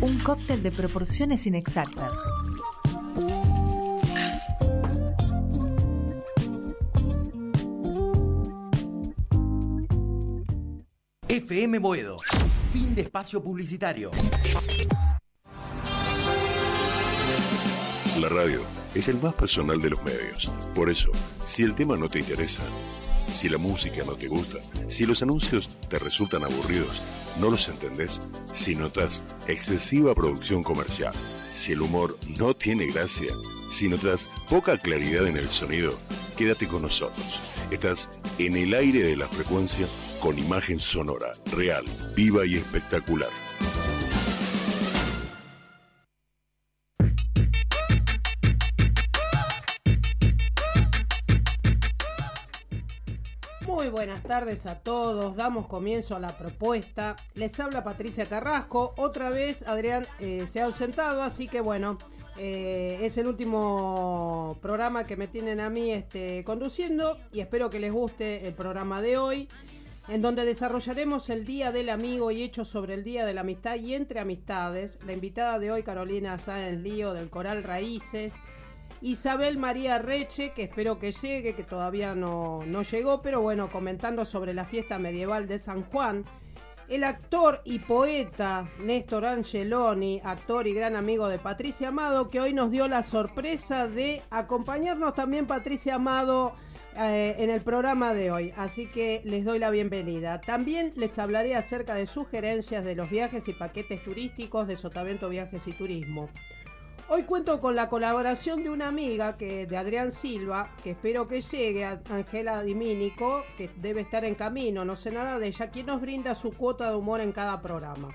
Un cóctel de proporciones inexactas. FM Boedo. Fin de espacio publicitario. La radio es el más personal de los medios. Por eso, si el tema no te interesa, si la música no te gusta, si los anuncios te resultan aburridos, no los entendés, si notas excesiva producción comercial, si el humor no tiene gracia, si notas poca claridad en el sonido, quédate con nosotros. Estás en el aire de la frecuencia con imagen sonora, real, viva y espectacular. Tardes a todos, damos comienzo a la propuesta. Les habla Patricia Carrasco, otra vez Adrián eh, se ha ausentado, así que bueno, eh, es el último programa que me tienen a mí este, conduciendo y espero que les guste el programa de hoy, en donde desarrollaremos el Día del Amigo y hechos sobre el Día de la Amistad y entre amistades. La invitada de hoy, Carolina Sáenz Lío del Coral Raíces. Isabel María Reche, que espero que llegue, que todavía no, no llegó, pero bueno, comentando sobre la fiesta medieval de San Juan. El actor y poeta Néstor Angeloni, actor y gran amigo de Patricia Amado, que hoy nos dio la sorpresa de acompañarnos también Patricia Amado eh, en el programa de hoy. Así que les doy la bienvenida. También les hablaré acerca de sugerencias de los viajes y paquetes turísticos de Sotavento Viajes y Turismo. Hoy cuento con la colaboración de una amiga que, de Adrián Silva, que espero que llegue, Angela Dimínico, que debe estar en camino, no sé nada de ella, quien nos brinda su cuota de humor en cada programa.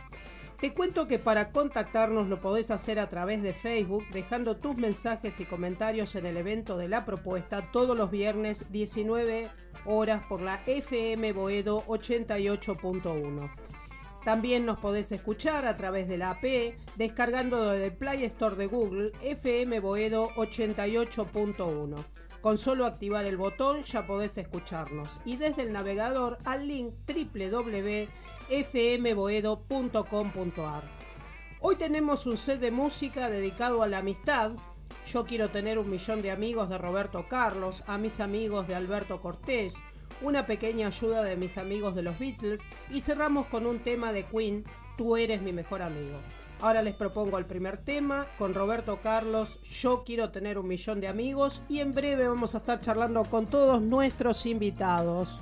Te cuento que para contactarnos lo podés hacer a través de Facebook, dejando tus mensajes y comentarios en el evento de la propuesta todos los viernes 19 horas por la FM Boedo 88.1. También nos podés escuchar a través de la AP, descargando del Play Store de Google FM Boedo 88.1. Con solo activar el botón ya podés escucharnos. Y desde el navegador al link www.fmboedo.com.ar. Hoy tenemos un set de música dedicado a la amistad. Yo quiero tener un millón de amigos de Roberto Carlos, a mis amigos de Alberto Cortés, una pequeña ayuda de mis amigos de los Beatles y cerramos con un tema de Queen, Tú eres mi mejor amigo. Ahora les propongo el primer tema con Roberto Carlos, Yo quiero tener un millón de amigos y en breve vamos a estar charlando con todos nuestros invitados.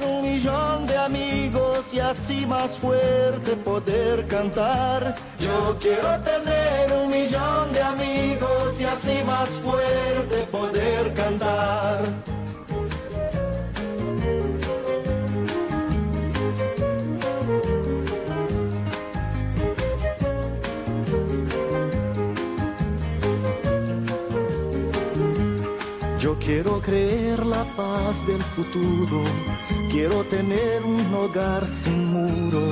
de amigos y así más fuerte poder cantar. Yo quiero tener un millón de amigos y así más fuerte poder cantar. Yo quiero creer la paz del futuro, quiero tener un hogar sin muro,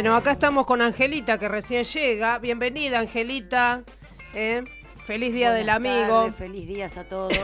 Bueno, acá estamos con Angelita que recién llega. Bienvenida, Angelita. ¿eh? Feliz Día del Amigo. tardes, feliz días a todos.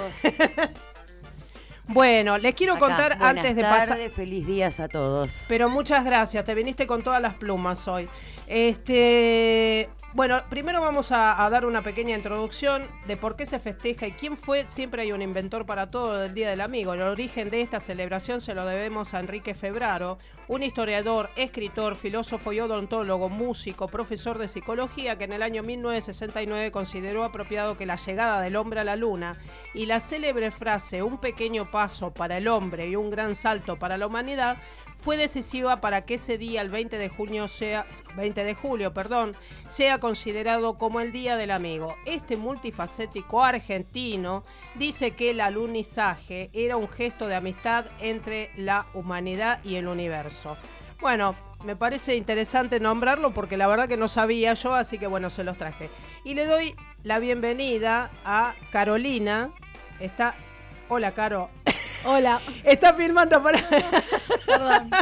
Bueno, les quiero Acá, contar buenas antes de pasar. feliz días a todos. Pero muchas gracias, te viniste con todas las plumas hoy. Este, bueno, primero vamos a, dar una pequeña introducción de por qué se festeja y quién fue. Siempre hay un inventor para todo del Día del Amigo. El origen de esta celebración se lo debemos a Enrique Febraro, un historiador, escritor, filósofo y odontólogo, músico, profesor de psicología que en el año 1969 consideró apropiado que la llegada del hombre a la luna y la célebre frase un pequeño paso para el hombre y un gran salto para la humanidad fue decisiva para que ese día, el 20 de junio, sea 20 de julio, perdón, sea considerado como el Día del Amigo. Este multifacético argentino dice que el alunizaje era un gesto de amistad entre la humanidad y el universo. Bueno, me parece interesante nombrarlo porque la verdad que no sabía yo, así que bueno, se los traje. Y le doy la bienvenida a Carolina. Está. Hola, Caro. Hola, Está filmando para. perdón.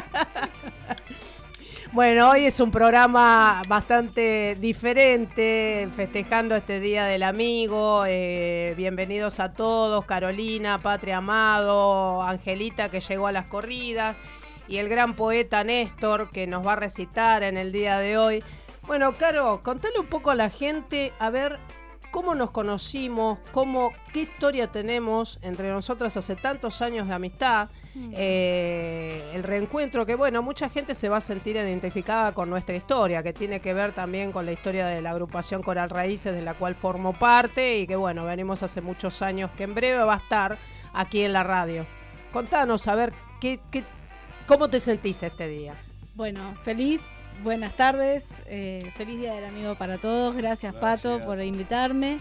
Bueno, hoy es un programa bastante diferente, festejando este Día del Amigo. eh, bienvenidos a todos, Carolina, Patria Amado, Angelita que llegó a las corridas y el gran poeta Néstor que nos va a recitar en el día de hoy. Bueno, Caro, contale un poco a la gente, a ver cómo nos conocimos, cómo, qué historia tenemos entre nosotras hace tantos años de amistad, eh, el reencuentro que bueno, mucha gente se va a sentir identificada con nuestra historia, que tiene que ver también con la historia de la agrupación Coral Raíces de la cual formo parte y que bueno, venimos hace muchos años, que en breve va a estar aquí en la radio. Contanos, a ver, qué, qué, ¿cómo te sentís este día? Bueno, feliz, buenas tardes, eh, feliz Día del Amigo para todos. Gracias, Pato por invitarme.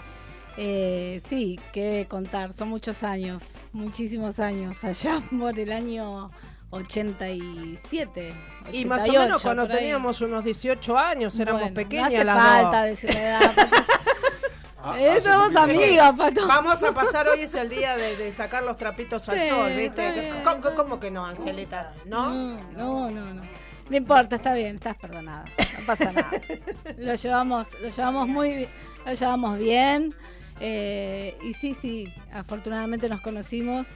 Eh, sí, qué contar, son muchos años, muchísimos años, allá por el año 87. Y más o 88, menos cuando teníamos unos 18 años, éramos Bueno, pequeñas No hace las falta dos. decir la edad, Pato. Eh, somos amigas, Pato. Vamos a pasar hoy es el día de, de sacar los trapitos al Sí, sol, ¿viste? ¿Cómo, cómo- cómo que no, Angelita? ¿No? No, no, no, no. No importa, está bien, estás perdonada. No pasa nada. Lo llevamos, lo llevamos muy bien, lo llevamos bien. eh, y sí, sí, afortunadamente nos conocimos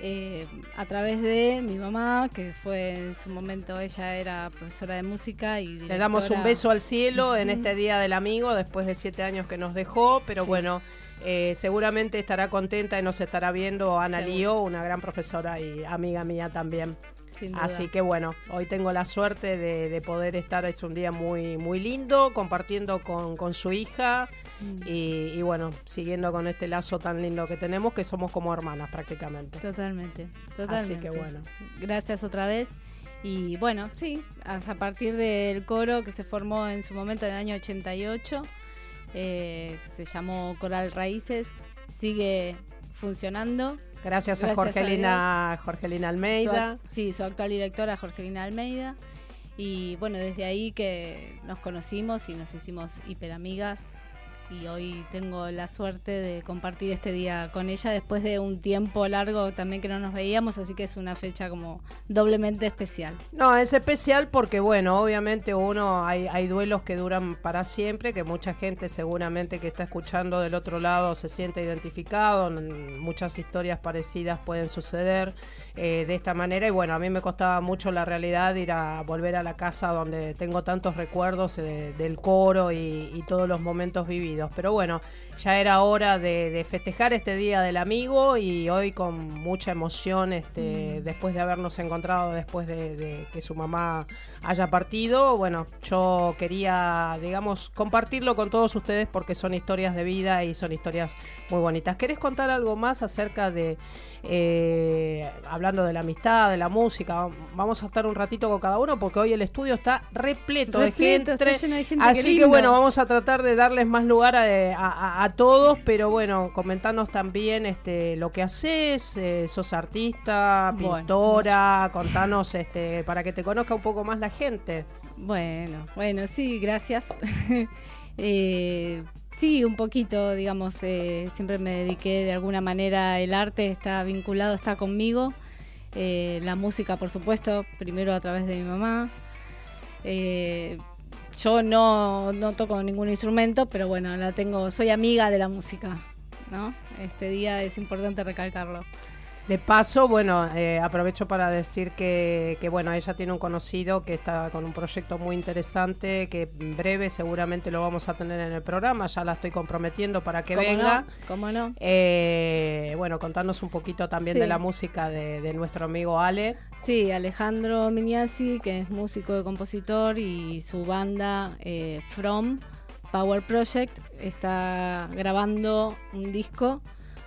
eh, a través de mi mamá, que fue en su momento, ella era profesora de música y Le damos un directora- beso al cielo en este Día del Amigo, después de siete años que nos dejó, pero Sí. bueno, eh, seguramente estará contenta y nos estará viendo Ana. Lío, una gran profesora y amiga mía también. Así que bueno, hoy tengo la suerte de, de poder estar, es un día muy, muy lindo, compartiendo con, con su hija Mm, y, y bueno, siguiendo con este lazo tan lindo que tenemos, que somos como hermanas prácticamente. Totalmente, Así totalmente. que bueno. Gracias otra vez. Y bueno, sí, a a partir del coro que se formó en su momento en el año 88, eh, se llamó Coral Raíces, sigue funcionando. Gracias, a Gracias a Jorgelina, Jorgelina Almeida. sí, su actual directora, Jorgelina Almeida. Y bueno, desde ahí que nos conocimos y nos hicimos hiperamigas. Y hoy tengo la suerte de compartir este día con ella después de un tiempo largo también que no nos veíamos, así que es una fecha como doblemente especial. No, es especial porque, bueno, obviamente uno, hay, hay duelos que duran para siempre, que mucha gente seguramente que está escuchando del otro lado se siente identificado, muchas historias parecidas pueden suceder eh, de esta manera. Y bueno, a mí me costaba mucho la realidad ir a volver a la casa donde tengo tantos recuerdos eh, del coro y, y todos los momentos vividos, pero bueno, ya era hora de, de festejar este Día del Amigo y hoy con mucha emoción, este, después de habernos encontrado, después de, de que su mamá haya partido, bueno, yo quería, digamos, compartirlo con todos ustedes porque son historias de vida y son historias muy bonitas. ¿Querés contar algo más acerca de, eh, hablando de la amistad, de la música? Vamos a estar un ratito con cada uno porque hoy el estudio está repleto, de está gente. lleno de gente, qué Así que bueno, vamos a tratar de darles más lugar a, a- a- a todos, pero bueno, comentanos también este, lo que haces, eh, sos artista, Bueno, pintora, contanos este, para que te conozca un poco más la gente. Bueno, bueno, sí, gracias. Eh, sí, un poquito, digamos, eh, siempre me dediqué de alguna manera, el arte está vinculado, está conmigo. Eh, la música, por supuesto, primero a través de mi mamá. Yo no, no toco ningún instrumento, pero bueno, la tengo, soy amiga de la música, ¿no? Este día es importante recalcarlo. De paso, bueno, eh, aprovecho para decir que, que, bueno, ella tiene un conocido que está con un proyecto muy interesante, que en breve seguramente lo vamos a tener en el programa, ya la estoy comprometiendo para que ¿Cómo venga. no? ¿Cómo no? Eh, bueno, contarnos un poquito también Sí. de la música de, de nuestro amigo Ale. Sí, Alejandro Miniasi, que es músico y compositor, y su banda eh, From Power Project está grabando un disco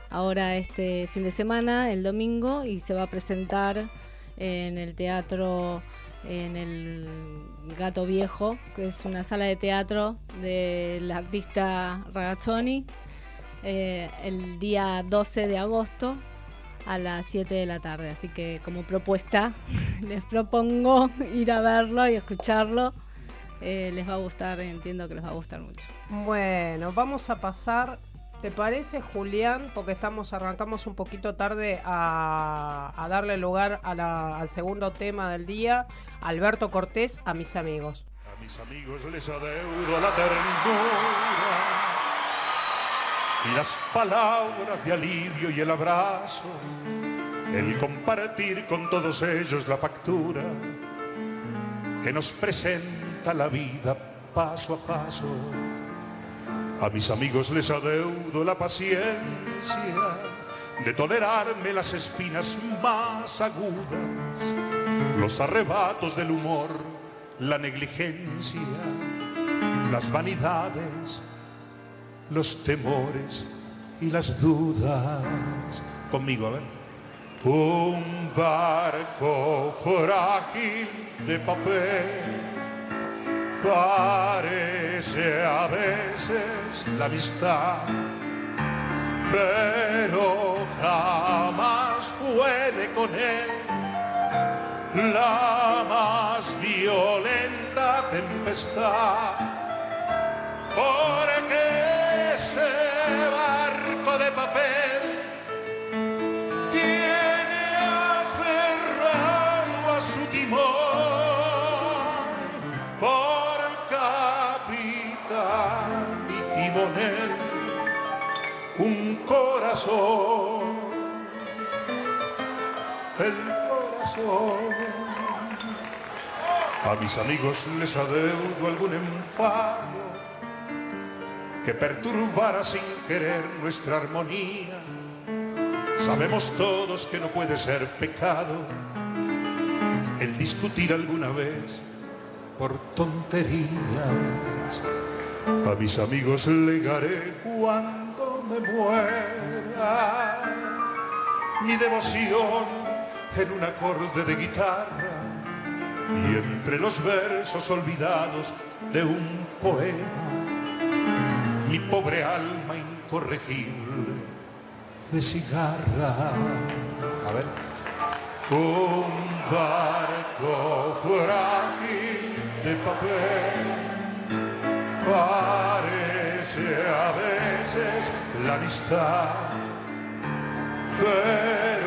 ahora este fin de semana, el domingo, y se va a presentar en el teatro, en el Gato Viejo, que es una sala de teatro del artista Ragazzoni, eh, el día 12 de agosto a las 7 de la tarde. Así que como propuesta les propongo ir a verlo y escucharlo. Eh, les va a gustar, entiendo que les va a gustar mucho. Bueno, vamos a pasar, ¿te parece Julián? Porque estamos, arrancamos un poquito tarde a, a darle lugar a la- al segundo tema del día, Alberto Cortés, a mis amigos. A mis amigos les adeudo la ternura y las palabras de alivio y el abrazo, el compartir con todos ellos la factura que nos presenta la vida paso a paso. A mis amigos les adeudo la paciencia de tolerarme las espinas más agudas, los arrebatos del humor, la negligencia, las vanidades, los temores y las dudas. Conmigo, a ver. Un barco frágil de papel parece a veces la amistad, pero jamás puede con él la más violenta tempestad. Porque ese corazón, el corazón. A mis amigos les adeudo algún enfado que perturbara sin querer nuestra armonía. Sabemos todos que no puede ser pecado el discutir alguna vez por tonterías. A mis amigos legaré cuando me muera mi devoción en un acorde de guitarra y entre los versos olvidados de un poema mi pobre alma incorregible de cigarra. A ver. Un barco frágil de papel parece a veces la amistad, pero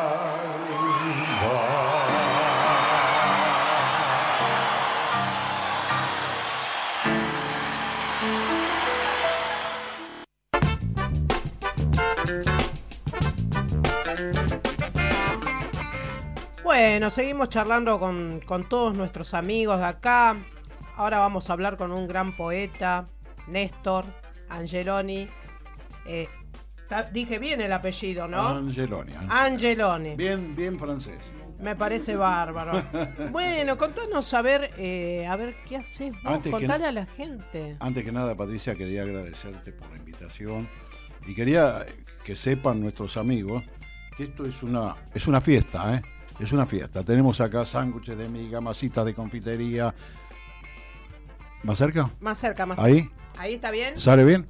Bueno, seguimos charlando con, con todos nuestros amigos de acá. Ahora vamos a hablar con un gran poeta, Néstor Angeloni. Eh, dije bien el apellido, ¿no? Angeloni. Angeloni. Angeloni. Bien, bien francés. Me parece bárbaro. Bueno, contanos a ver, eh, a ver qué haces vos. Antes Contale a la gente. Antes que nada, Patricia, quería agradecerte por la invitación y quería que sepan nuestros amigos que esto es una, es una fiesta, ¿eh? Es una fiesta. Tenemos acá sándwiches de miga, masitas de confitería. ¿Más cerca? Más cerca, más Ahí. cerca. Ahí está bien. ¿Sale bien?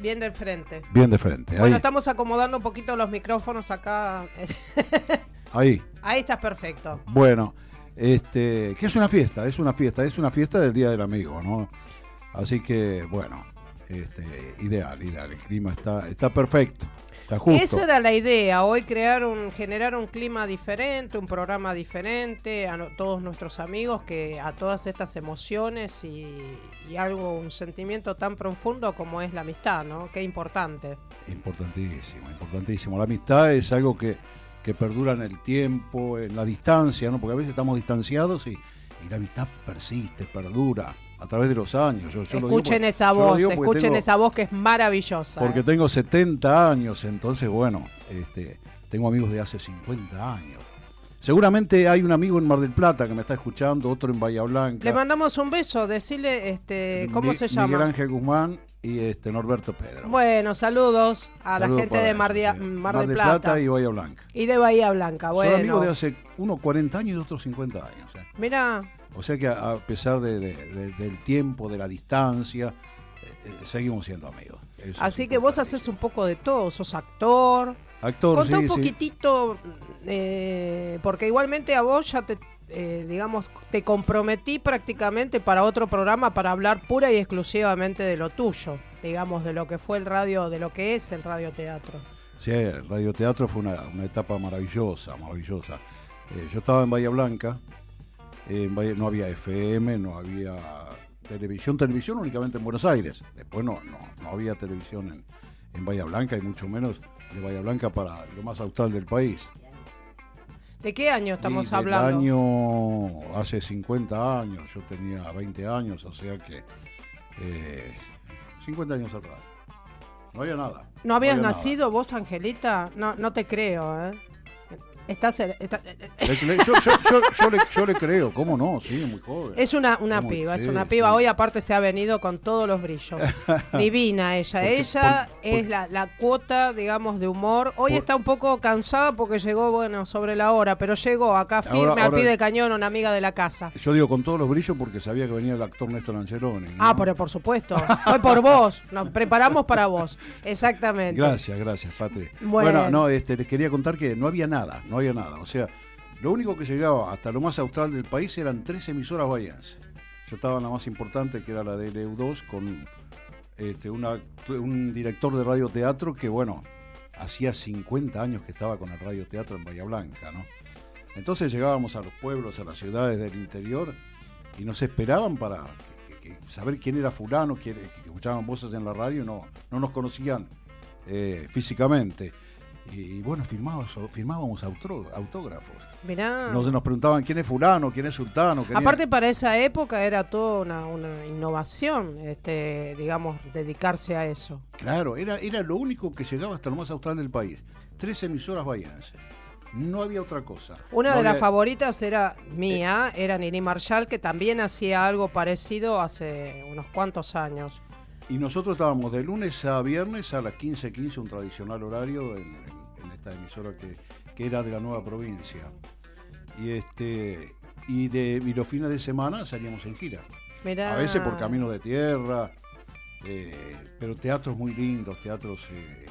Bien del frente. Bien de frente. Ahí. Bueno, estamos acomodando un poquito los micrófonos acá. Ahí. Ahí estás perfecto. Bueno, este, que es una fiesta, es una fiesta, es una fiesta del Día del Amigo, ¿no? Así que, bueno, este, ideal, ideal, el clima está, está perfecto. Esa era la idea, hoy crear un, generar un clima diferente, un programa diferente a no- todos nuestros amigos que a todas estas emociones y, y algo, un sentimiento tan profundo como es la amistad, ¿no? Qué importante. Importantísimo, importantísimo. La amistad es algo que, que perdura en el tiempo, en la distancia, ¿no? Porque a veces estamos distanciados y, y la amistad persiste, perdura a través de los años. Yo- yo digo escuchen porque- esa voz, porque escuchen tengo- esa voz que es maravillosa. Porque ¿eh? tengo 70 años, entonces, bueno, este, tengo amigos de hace 50 años. Seguramente hay un amigo en Mar del Plata que me está escuchando, otro en Bahía Blanca. Le mandamos un beso, decirle, este, ¿cómo Mi- se llama? Miguel Ángel Guzmán y este Norberto Pedro. Bueno, saludos a la gente de Mar, de, sí. Mar del del Plata, y Bahía Blanca. y de Bahía Blanca. Son Bueno, amigos de hace unos 40 años y otros 50 años. ¿eh? mira, O sea que a, pesar de- de- de- del tiempo, de la distancia, eh, eh, seguimos siendo amigos. Eso así que vos haces un poco de todo, sos actor. Actor, Contá sí, un sí. poquitito, eh, porque igualmente a vos ya te, eh, digamos, te comprometí prácticamente para otro programa para hablar pura y exclusivamente de lo tuyo, digamos, de lo que fue el radio, de lo que es el radioteatro. Sí, el radioteatro fue una, una etapa maravillosa, maravillosa. Eh, yo estaba en Bahía Blanca, eh, no había FM, no había televisión, televisión únicamente en Buenos Aires. Después no, no, no había televisión en, en Bahía Blanca y mucho menos de Bahía Blanca para lo más austral del país. ¿De qué año estamos Y del hablando? año hace 50 años, yo tenía 20 años, o sea que eh, 50 años atrás. No había nada. ¿No habías había nada. nacido vos, Angelita? No, no te creo, ¿eh? Estás, está- Le- le- yo, yo- yo- le, yo le creo, ¿cómo no? Sí, muy joven. Es una, una piba, es una piba. sí. Hoy aparte se ha venido con todos los brillos. Divina ella. Porque- ella por- es la, la cuota, digamos, de humor. Hoy Por- está un poco cansada porque llegó, bueno, sobre la hora, pero llegó acá firme Ahora- al pie de cañón, una amiga de la casa. Yo digo con todos los brillos porque sabía que venía el actor Néstor Angeloni. ¿no? Ah, pero por supuesto. Fue por vos. Nos preparamos para vos. Exactamente. Gracias, gracias, Patri. Bueno. Bueno, no, este, les quería contar que no había nada, no había nada. O sea, lo único que llegaba hasta lo más austral del país eran tres emisoras bahienses. Yo estaba en la más importante, que era la de LU2, con este, un director de radioteatro que, bueno, hacía 50 años que estaba con el radioteatro en Bahía Blanca, ¿no? Entonces llegábamos a los pueblos, a las ciudades del interior y nos esperaban para saber quién era fulano, quién, que escuchaban voces en la radio no, no nos conocían eh, físicamente. Y, bueno, firmábamos, autógrafos. Mirá. Nos, nos preguntaban quién es fulano, quién es sultano. quién es- Aparte para esa época era toda una, una innovación, este, digamos, dedicarse a eso. Claro, era, era lo único que llegaba hasta lo más austral del país. Tres emisoras bahienses. No había otra cosa. Una No de las favoritas era mía, era Nini Marshall, que también hacía algo parecido hace unos cuantos años. Y nosotros estábamos de lunes a viernes a las 15.15, un tradicional horario en- en esta emisora que, que era de la nueva provincia. Y este y de y los fines de semana salíamos en gira. Mirá. A veces por camino de tierra, eh, pero teatros muy lindos, teatros eh,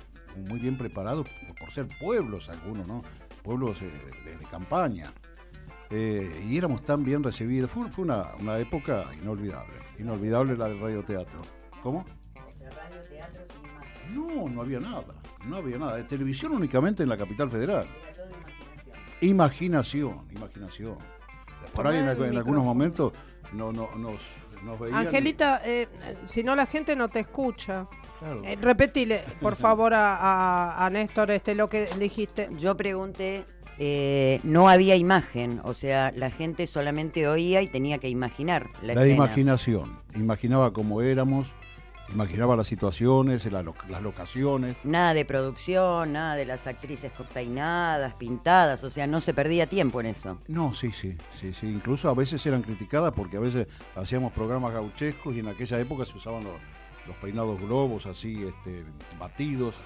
muy bien preparados por, ser pueblos algunos, ¿no? Pueblos eh, de, de campaña. Eh, y éramos tan bien recibidos. Fue, fue una, una época inolvidable. Inolvidable la del radioteatro. ¿Cómo? No, no había nada. No había nada. De televisión únicamente en la capital federal. Imaginación, imaginación. Por ahí en, algunos momentos no, no, nos, nos veían. Angelita, eh, si no la gente no te escucha. Claro. Eh, repetile, por favor, a, a- a Néstor este, lo que dijiste. Yo pregunté, eh, no había imagen, o sea, la gente solamente oía y tenía que imaginar la, La escena. imaginación. Imaginaba cómo éramos, imaginaba las situaciones, las locaciones. Nada de producción, nada de las actrices peinadas, pintadas, o sea, no se perdía tiempo en eso. No, sí, sí, sí, sí. Incluso a veces eran criticadas porque a veces hacíamos programas gauchescos y en aquella época se usaban los, los peinados globos así, este, batidos.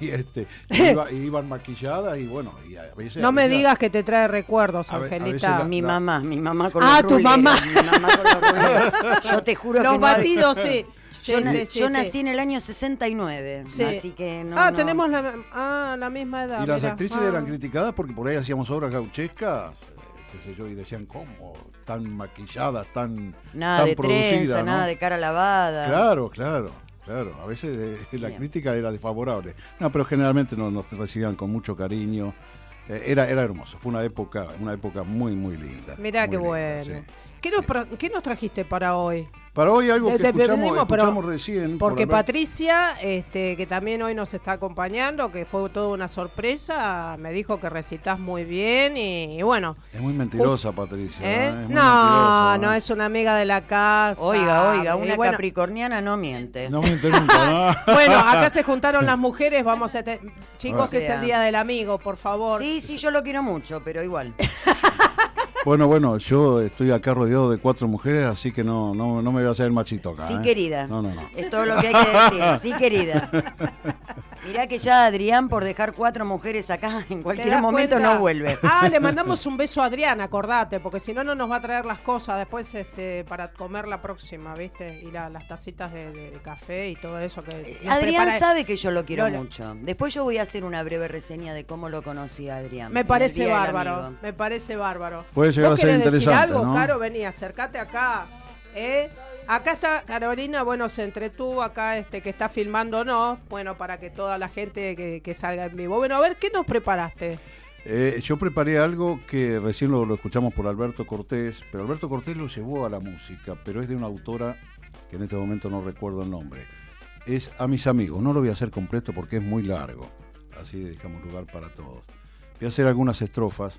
Y este, iba- y iban maquilladas y bueno, y a veces. No a me digas que te trae recuerdos, Angelita. la- Mi la- mamá, mi mamá con Ah, los tu ruleros, mamá. mi mamá con los. Yo te juro Los que no había- batidos, sí. Sí, Yo, na- sí, sí, yo sí. nací en el año 69, Sí. así que no. ah, no. tenemos la, ah, la misma edad. Y las mira. actrices Ah. eran criticadas porque por ahí hacíamos obras gauchescas, eh, qué sé yo, y decían, ¿cómo? Tan maquilladas, tan, Nada tan de trenza, producidas, ¿no? nada de cara lavada. Claro, claro, claro. A veces eh, la Bien. crítica era desfavorable. No, pero generalmente nos, nos recibían con mucho cariño. Eh, era, era hermoso. Fue una época, una época muy, muy linda. Mirá muy qué linda, bueno. ¿Qué, nos, pra- qué nos trajiste para hoy? Para hoy algo que te escuchamos, pedimos, pero- escuchamos recién. por Porque Patricia, este, que también hoy nos está acompañando, que fue toda una sorpresa, me dijo que recitas muy bien y, y bueno. Es muy mentirosa, Patricia. ¿eh? ¿eh? Es muy No, mentirosa, no ¿eh? es una amiga de la casa. Oiga, oiga, una bueno, capricorniana no miente. No miente nunca, ¿no? Bueno, acá se juntaron las mujeres, vamos a... te- Chicos, O que es el Día del Amigo, por favor. Sí, sí, yo lo quiero mucho, pero igual. Bueno, bueno, yo estoy acá rodeado de cuatro mujeres, así que no, no, no me voy a hacer el machito acá. Sí, ¿eh? querida. No, no, no. Es todo lo que hay que decir. Sí, querida. Mirá que ya Adrián, por dejar cuatro mujeres acá, en ¿Te cualquier momento cuenta? no vuelve. Ah, le mandamos un beso a Adrián, acordate, porque si no, no nos va a traer las cosas después este, para comer la próxima, ¿viste? Y la- las tacitas de, de- de café y todo eso que. Adrián prepara- sabe que yo lo quiero Lola. mucho. Después yo voy a hacer una breve reseña de cómo lo conocí a Adrián. Me parece bárbaro, me parece bárbaro. Puede llegar ¿Vos a ser decir algo, ¿no? Caro? Vení, acércate acá. ¿eh? Acá está Carolina, bueno, se entretuvo acá, este, que está filmando, ¿no? Bueno, para que toda la gente que, que salga en vivo. Bueno, a ver, ¿qué nos preparaste? Eh, yo preparé algo que recién lo, lo escuchamos por Alberto Cortés, pero Alberto Cortés lo llevó a la música, pero es de una autora que en este momento no recuerdo el nombre. Es A mis amigos, no lo voy a hacer completo porque es muy largo, así dejamos lugar para todos. Voy a hacer algunas estrofas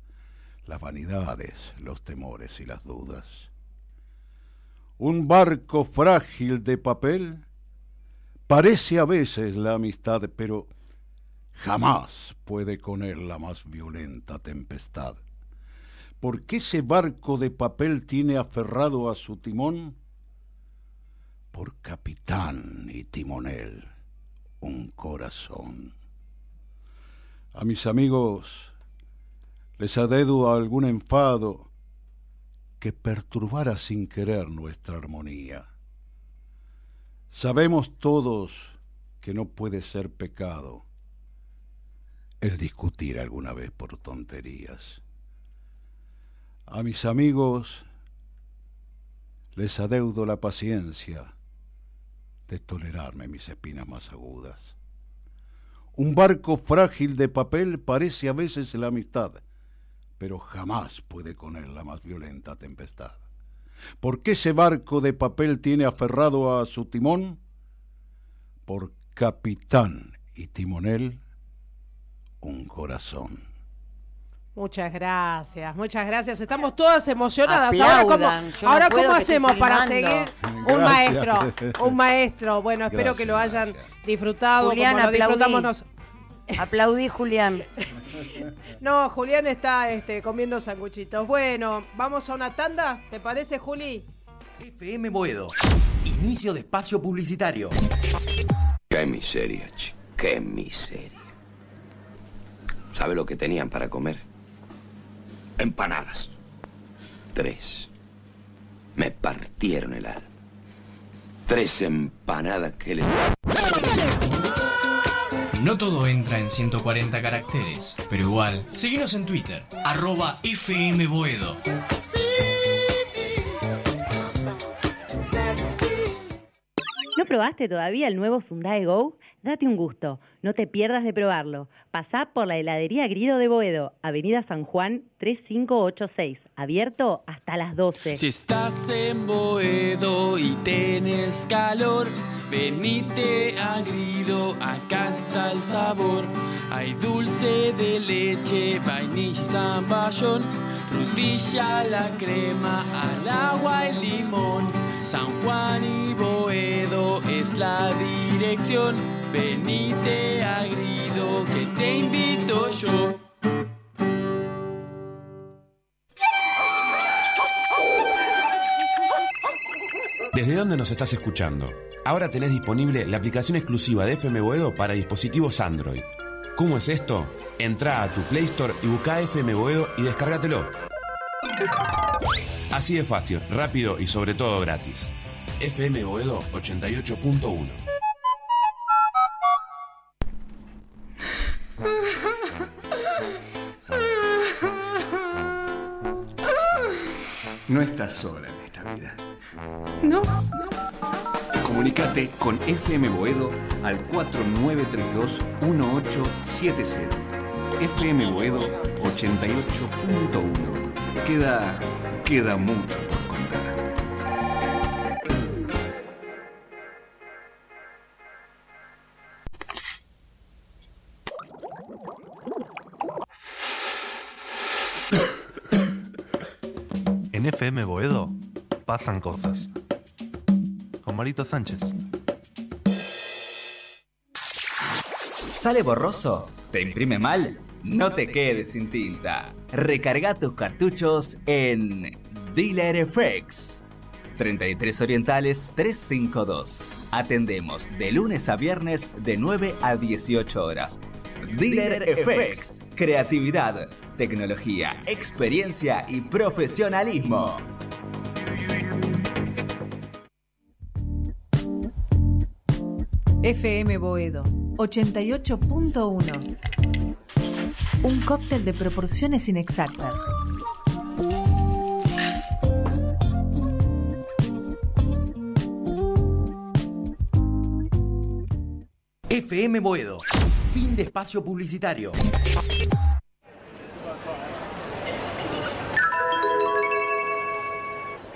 las vanidades, los temores y las dudas. Un barco frágil de papel parece a veces la amistad, pero jamás puede con él la más violenta tempestad. Porque ese barco de papel tiene aferrado a su timón por capitán y timonel un corazón. A mis amigos les adeudo algún enfado que perturbara sin querer nuestra armonía. Sabemos todos que no puede ser pecado el discutir alguna vez por tonterías. A mis amigos les adeudo la paciencia de tolerarme mis espinas más agudas. Un barco frágil de papel parece a veces la amistad, pero jamás puede con él la más violenta tempestad. ¿Por qué ese barco de papel tiene aferrado a su timón? Por capitán y timonel un corazón. Muchas gracias, muchas gracias. Estamos todas emocionadas. Aplaudan, ahora no ahora cómo hacemos para seguir un maestro, un maestro. Bueno, espero que lo hayan gracias. disfrutado como lo disfrutamos. Aplaudí, Julián. No, Julián está este, comiendo sanguchitos. Bueno, vamos a una tanda, ¿te parece, Juli? FM Boedo. Inicio de espacio publicitario. Qué miseria, che. Qué miseria. ¿Sabe lo que tenían para comer? Empanadas. Tres. Me partieron el alma. Tres empanadas que le... No todo entra en 140 caracteres, pero igual, seguinos en Twitter, arroba FMBoedo. ¿No probaste todavía el nuevo Sundae Go? Date un gusto, no te pierdas de probarlo. Pasá por la heladería Grido de Boedo, Avenida San Juan 3586, abierto hasta las 12. Si estás en Boedo y tenés calor, venite a Grido, acá está el sabor. Hay dulce de leche, vainilla y zamballón, frutilla, la crema, al agua, el limón. San Juan y Boedo es la dirección. Venite a Grido, que te invito yo. ¿Desde dónde nos estás escuchando? Ahora tenés disponible la aplicación exclusiva de FM Boedo para dispositivos Android. ¿Cómo es esto? Entrá a tu Play Store y busca FM Boedo y descárgatelo. Así de fácil, rápido y sobre todo gratis. FM Boedo 88.1. No estás sola en esta vida. No. Comunicate con FM Boedo al 4932-1870. FM Boedo 88.1. Queda, queda mucho por contar. En FM Boedo pasan cosas. Con Marito Sánchez. ¿Sale borroso? ¿Te imprime mal? No te quedes sin tinta. Recarga tus cartuchos en Dealer FX. 33 Orientales 352. Atendemos de lunes a viernes de 9 a 18 horas. Dealer FX. Creatividad, tecnología, experiencia y profesionalismo. FM Boedo 88.1. Un cóctel de proporciones inexactas. FM Boedo. Fin de espacio publicitario.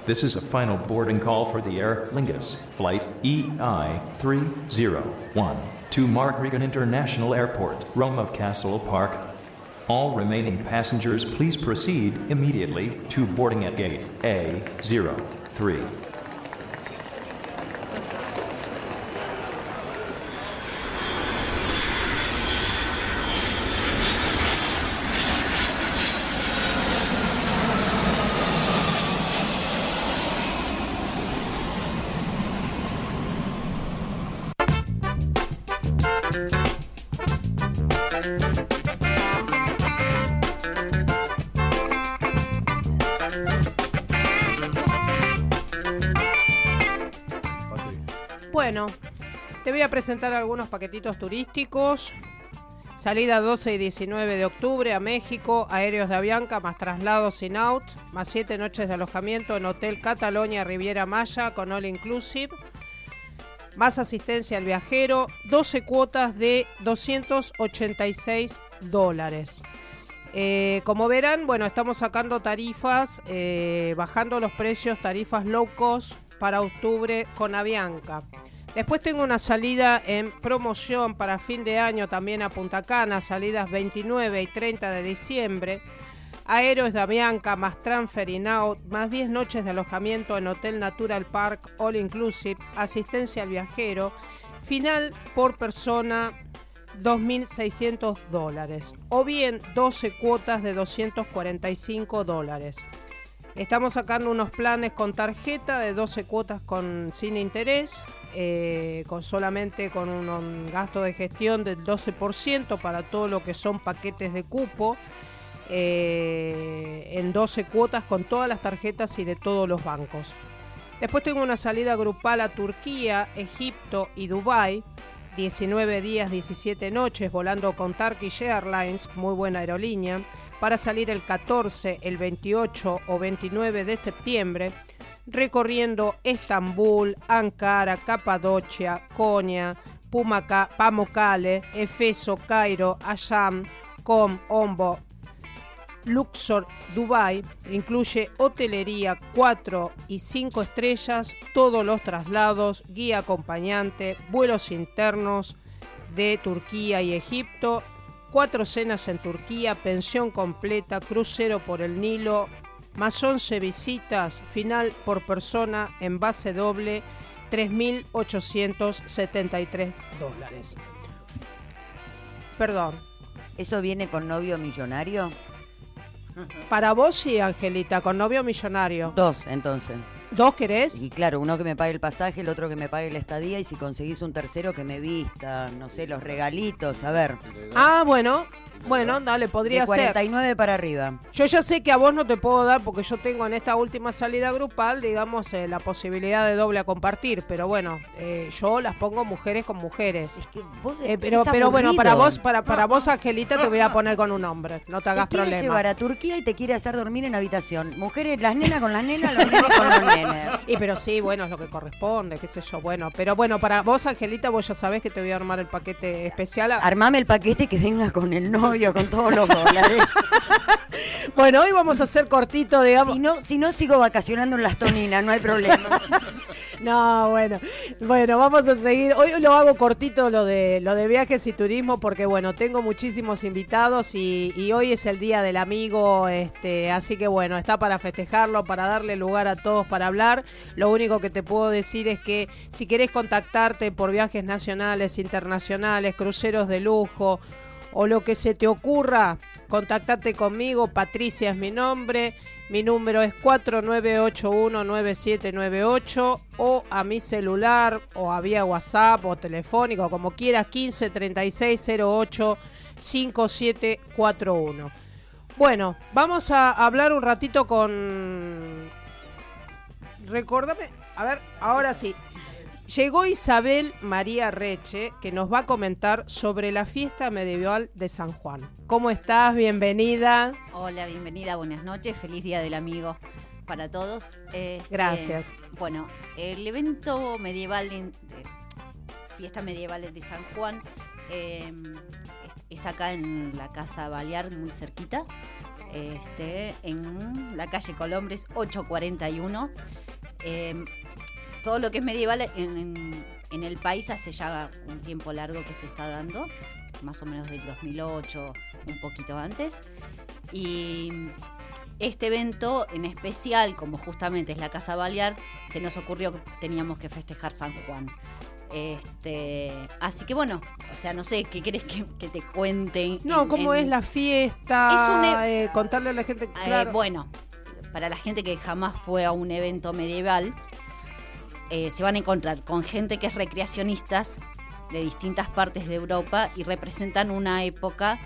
This is a final boarding call for the Aer Lingus, flight EI 301 to Margregan International Airport, Rome of Castle Park. All remaining passengers, please proceed immediately to boarding at gate A03. Bueno, te voy a presentar algunos paquetitos turísticos. Salida 12 y 19 de octubre a México, aéreos de Avianca más traslados sin out, más 7 noches de alojamiento en Hotel Catalonia Riviera Maya con All Inclusive, más asistencia al viajero, 12 cuotas de 286 dólares. Eh, como verán, bueno, estamos sacando tarifas, eh, bajando los precios, tarifas low cost para octubre con Avianca. Después tengo una salida en promoción para fin de año también a Punta Cana, salidas 29 y 30 de diciembre. Aéreos de Avianca más transfer in out, más 10 noches de alojamiento en Hotel Natural Park All Inclusive, asistencia al viajero, final por persona 2.600 dólares o bien 12 cuotas de 245 dólares. Estamos sacando unos planes con tarjeta de 12 cuotas con sin interés, eh, con solamente con un, gasto de gestión del 12% para todo lo que son paquetes de cupo, eh, en 12 cuotas con todas las tarjetas y de todos los bancos. Después tengo una salida grupal a Turquía, Egipto y Dubái. 19 días, 17 noches volando con Turkish Airlines, muy buena aerolínea para salir el 14, el 28 o 29 de septiembre, recorriendo Estambul, Ankara, Capadocia, Konya, Pumaca, Pamukkale, Efeso, Cairo, Asham, Com, Ombo, Luxor, Dubai, incluye hotelería 4 y 5 estrellas, todos los traslados, guía acompañante, vuelos internos de Turquía y Egipto cuatro cenas en Turquía, pensión completa, crucero por el Nilo, más 11 visitas, final por persona en base doble, 3.873 dólares. Perdón. ¿Eso viene con novio millonario? Para vos sí, Angelita, con novio millonario. Dos, entonces. ¿Dos querés? Y claro, uno que me pague el pasaje, el otro que me pague la estadía y si conseguís un tercero que me vista, no sé, los regalitos, a ver. Ah, bueno, bueno, dale, podría de 49 para arriba. Yo ya sé que a vos no te puedo dar porque yo tengo en esta última salida grupal, digamos, eh, la posibilidad de doble a compartir, pero bueno, eh, yo las pongo mujeres con mujeres. Es que vos Eh, pero pero bueno, para vos, para, para vos, Angelita, te voy a poner con un hombre, no te hagas te quiere problema. llevar a Turquía y te quiere hacer dormir en habitación. Mujeres, las nenas con las nenas, los nenes con los Y pero sí, bueno, es lo que corresponde, qué sé yo, bueno. Pero bueno, para vos, Angelita, vos ya sabés que te voy a armar el paquete especial. Armame el paquete que venga con el novio, con todos los dólares. Bueno, hoy vamos a hacer cortito, digamos. Si no, si no sigo vacacionando en las toninas, no hay problema. No, bueno, bueno, vamos a seguir. Hoy lo hago cortito lo de lo de viajes y turismo porque bueno, tengo muchísimos invitados y, y hoy es el día del amigo, este, así que bueno, está para festejarlo, para darle lugar a todos para hablar. Lo único que te puedo decir es que si querés contactarte por viajes nacionales, internacionales, cruceros de lujo o lo que se te ocurra, contactate conmigo, Patricia es mi nombre. Mi número es 49819798 o a mi celular o a vía WhatsApp o telefónico, como quieras, 15 36 08 5741. Bueno, vamos a hablar un ratito con... Recordame, a ver, ahora sí. Llegó Isabel María Reche, que nos va a comentar sobre la fiesta medieval de San Juan. ¿Cómo estás? Bienvenida. Hola, bienvenida, buenas noches, feliz Día del Amigo para todos. Este, Gracias. Bueno, el evento medieval, de fiesta medieval de San Juan, eh, es, es acá en la Casa Balear, muy cerquita, este, en la calle Colombres 841. Eh, todo lo que es medieval en, en- en el país hace ya un tiempo largo que se está dando, más o menos del 2008, un poquito antes. Y este evento en especial, como justamente es la Casa Balear, se nos ocurrió que teníamos que festejar San Juan. Este, así que bueno, o sea, no sé, ¿qué querés que, que te cuenten? No, en- ¿cómo en- es la fiesta? Es un e- Eh, contarle a la gente. eh, Claro. bueno, para la gente que jamás fue a un evento medieval, eh, se van a encontrar con gente que es recreacionistas de distintas partes de Europa y representan una época,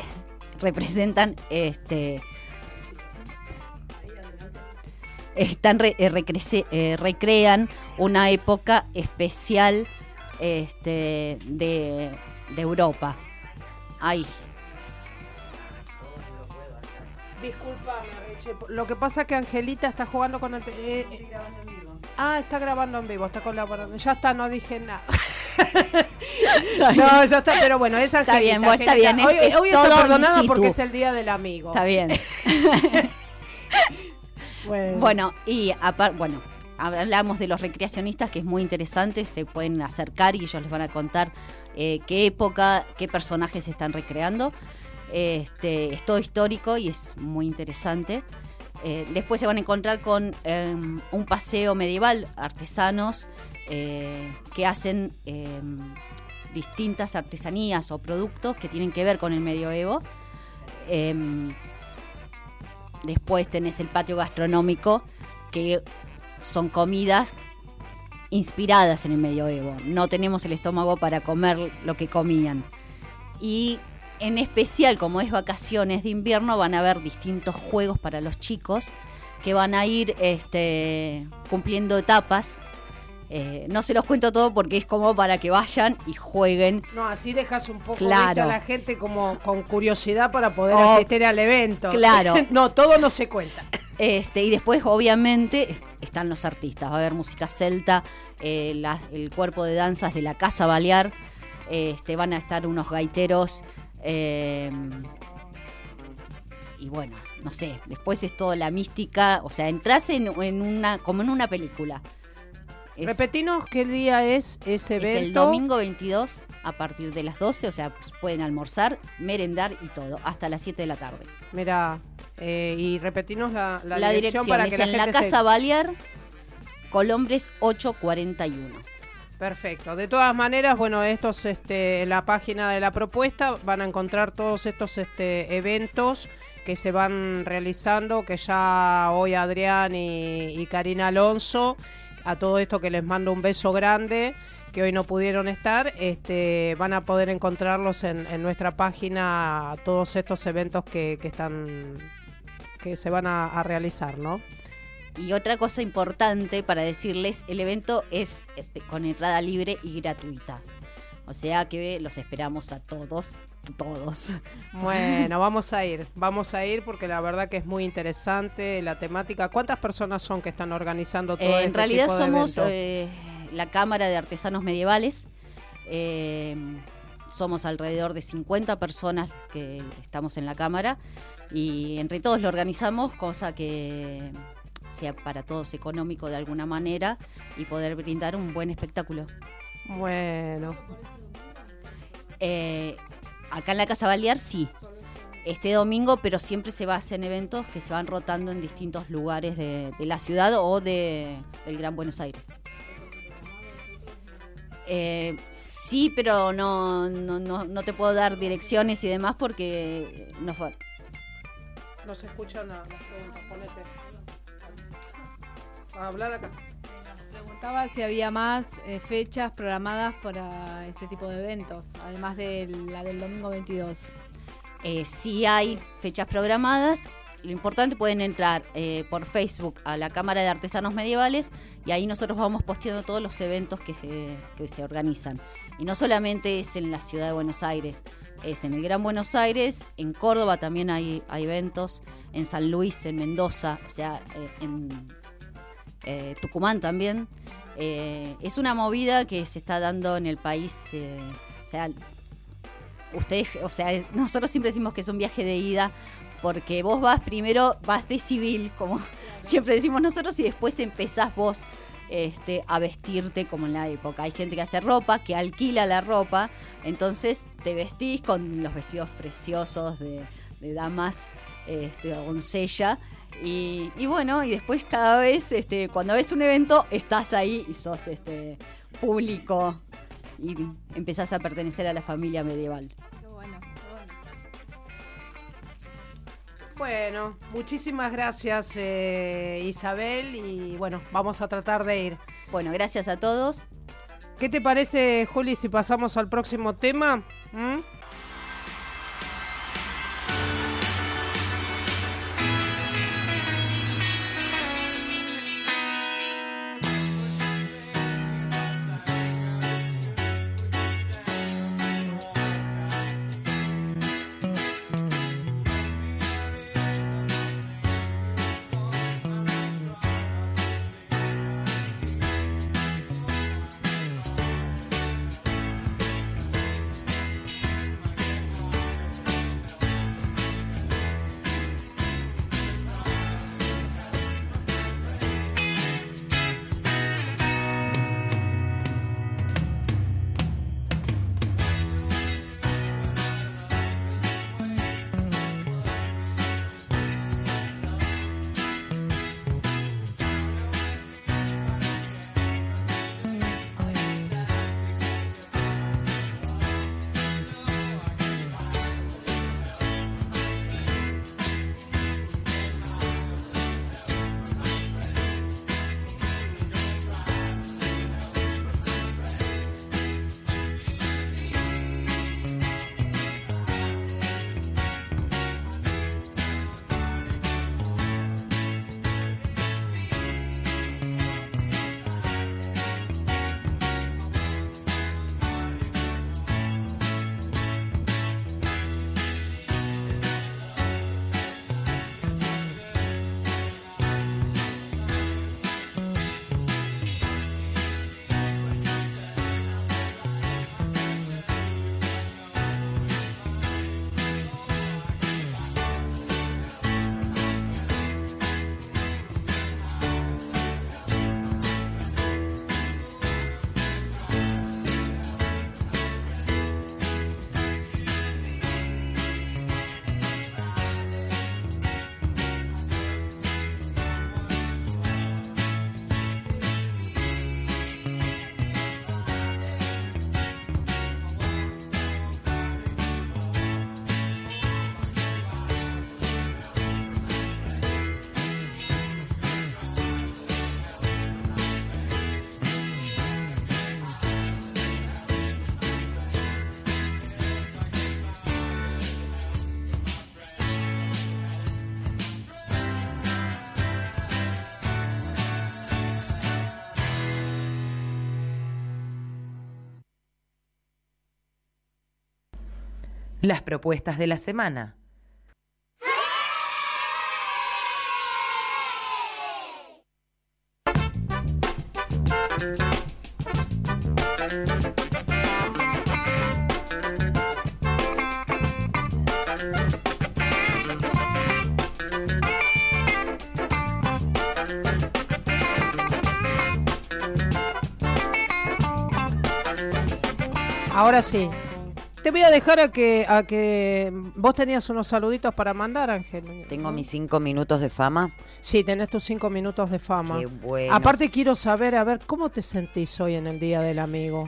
representan este están re- eh, eh, recrean una época especial este, de, de Europa. Disculpame, Reche, Lo que pasa es que Angelita está jugando con el. te- eh, eh, ah, está grabando en vivo, está colaborando. Ya está, no dije nada. no, ya está, pero bueno, es Angelita. Está bien, vos, está bien, Hoy, es- hoy está perdonada porque es el día del amigo. Está bien. Bueno. Bueno, y apar- bueno, hablamos de los recreacionistas, que es muy interesante, se pueden acercar y ellos les van a contar eh, qué época, qué personajes se están recreando. Este, es todo histórico y es muy interesante. Eh, después se van a encontrar con eh, un paseo medieval, artesanos eh, que hacen eh, distintas artesanías o productos que tienen que ver con el medioevo. Em, Después tenés el patio gastronómico, que son comidas inspiradas en el medioevo. No tenemos el estómago para comer lo que comían. Y en especial, como es vacaciones de invierno, van a haber distintos juegos para los chicos que van a ir este, cumpliendo etapas. Eh, no se los cuento todo porque es como para que vayan y jueguen. No, así dejas un poco Claro. a la gente como con curiosidad para poder Oh, asistir al evento. claro. no, todo no se cuenta. Este, y después, obviamente, están los artistas. Va a haber música celta, eh, la- el cuerpo de danzas de la Casa Balear. Este, van a estar unos gaiteros. Eh, y bueno, no sé. Después es toda la mística. O sea, entras en, en una, como en una película. Es- Repetinos qué día es ese evento. es el domingo 22 a partir de las 12, o sea, pues, pueden almorzar, merendar y todo, hasta las 7 de la tarde. Mira, eh, y repetinos la, la, La, dirección, dirección, para es que la en la gente se- Casa Balear, Colombres 841. Perfecto. De todas maneras, bueno, estos, este, la página de la propuesta van a encontrar todos estos este, eventos que se van realizando, que ya hoy Adrián y, y Karina Alonso, a todo esto que les mando un beso grande, que hoy no pudieron estar, este, van a poder encontrarlos en, en nuestra página, todos estos eventos que, que están que se van a, a realizar, ¿no? Y otra cosa importante para decirles, el evento es este, con entrada libre y gratuita. O sea que los esperamos a todos, todos. Bueno, vamos a ir, vamos a ir porque la verdad que es muy interesante la temática. ¿Cuántas personas son que están organizando todo Eh, este en realidad tipo de somos eh, la Cámara de Artesanos Medievales. Eh, somos alrededor de 50 personas que estamos en la Cámara y entre todos lo organizamos, cosa que sea para todos económico de alguna manera y poder brindar un buen espectáculo. Bueno. Eh, acá en la Casa Balear sí. Este domingo, pero siempre se va a hacer eventos que se van rotando en distintos lugares de, de la ciudad o de, del Gran Buenos Aires. Eh, sí, pero no, no, no, no te puedo dar direcciones y demás porque no fue. No se escucha nada, las preguntas, ponete. Hablar acá. Preguntaba si había más eh, fechas programadas para este tipo de eventos, además de la del domingo 22. Eh, sí hay fechas programadas. Lo importante pueden entrar eh, por Facebook a la Cámara de Artesanos Medievales y ahí nosotros vamos posteando todos los eventos que se, que se organizan. Y no solamente es en la ciudad de Buenos Aires, es en el Gran Buenos Aires, en Córdoba también hay, hay eventos, en San Luis, en Mendoza, o sea, eh, en eh, Tucumán también. Eh, es una movida que se está dando en el país, eh, o sea, ustedes, o sea, nosotros siempre decimos que es un viaje de ida porque vos vas primero, vas de civil, como siempre decimos nosotros, y después empezás vos este, a vestirte como en la época. Hay gente que hace ropa, que alquila la ropa, entonces te vestís con los vestidos preciosos de, damas, este, doncella. Y, y bueno, y después cada vez, este, cuando ves un evento, estás ahí y sos este, público y empezás a pertenecer a la familia medieval. Bueno, muchísimas gracias eh, Isabel y bueno, vamos a tratar de ir. Bueno, gracias a todos. ¿Qué te parece, Juli, si pasamos al próximo tema? ¿Mm? Las propuestas de la semana. Ahora sí. Dejar a que, a que vos tenías unos saluditos para mandar, Ángel. Tengo mis cinco minutos de fama. Sí, tenés tus cinco minutos de fama. Qué bueno. Aparte quiero saber, a ver, ¿cómo te sentís hoy en el Día del Amigo?